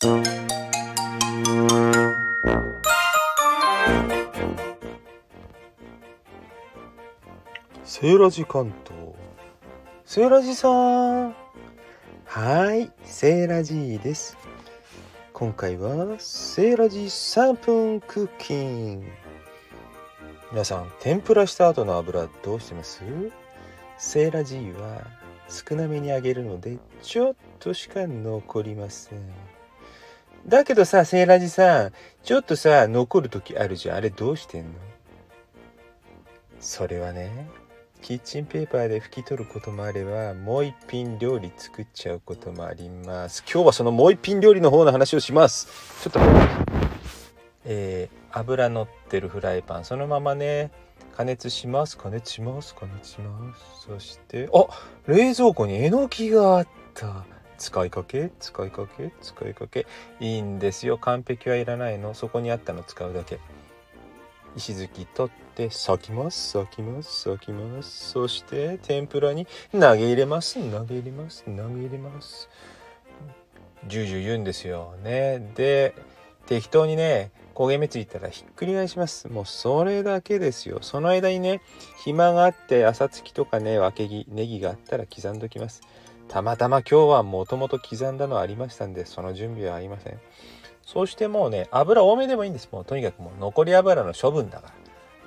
セーラジ関東。セーラジさん。はいセーラジーです。今回はセーラジ3分クッキン。グ皆さん天ぷらした後の油どうしてます？セーラジーは少なめに揚げるのでちょっとしか残りません。だけどさセーラジさんちょっとさ残る時あるじゃん。あれどうしてんの？それはねキッチンペーパーで拭き取ることもあればもう一品料理作っちゃうこともあります。今日はそのもう一品料理の方の話をします。ちょっとえー、油乗ってるフライパン。そのままね加熱します。加熱します。加熱します。そしてあ冷蔵庫にえのきがあった。使いかけ？使いかけ？使いかけ？いいんですよ。完璧はいらないの。そこにあったの使うだけ。石突き取って裂きます裂きます裂きます。そして天ぷらに投げ入れます。投げ入れます。投げ入れます。ジュージュー言うんですよ。ね。で適当にね焦げ目ついたらひっくり返します。もうそれだけですよ。その間にね暇があって朝つきとかねわけぎネギがあったら刻んどきます。たまたま今日はもともと刻んだのありましたんでその準備はありません。そしてもうね油多めでもいいんです。もうとにかくもう残り油の処分だか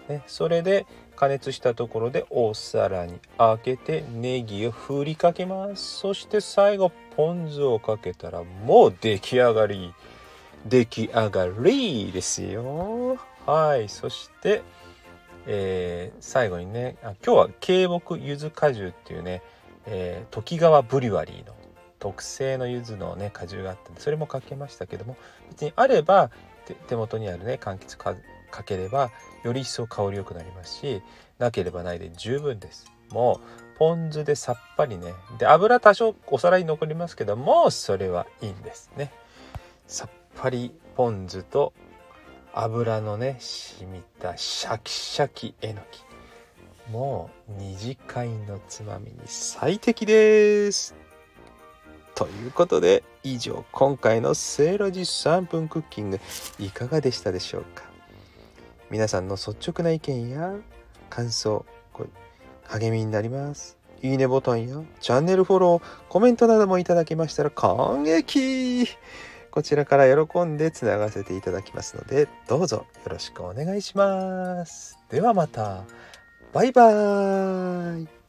ら。ねそれで加熱したところでお皿に開けてネギを振りかけます。そして最後ポン酢をかけたらもう出来上がり。出来上がりですよ。はい。そしてえー、最後にねあ今日は渓木柚子果汁っていうね、えー、時川ブリュワリーの特製の柚子のね果汁があったんでそれもかけましたけども別にあれば手元にあるね柑橘かかければより一層香り良くなりますしなければないで十分です。もうポン酢でさっぱりね。で油多少お皿に残りますけどもそれはいいんですね。さっぱりポン酢と油のね染みたシャキシャキえのき。もう二次会のつまみに最適です。ということで以上今回のセイロジ3分クッキングいかがでしたでしょうか？皆さんの率直な意見や感想これ励みになります。いいねボタンやチャンネルフォローコメントなどもいただけましたら感激。こちらから喜んでつながせていただきますのでどうぞよろしくお願いします。ではまた。バイバーイ。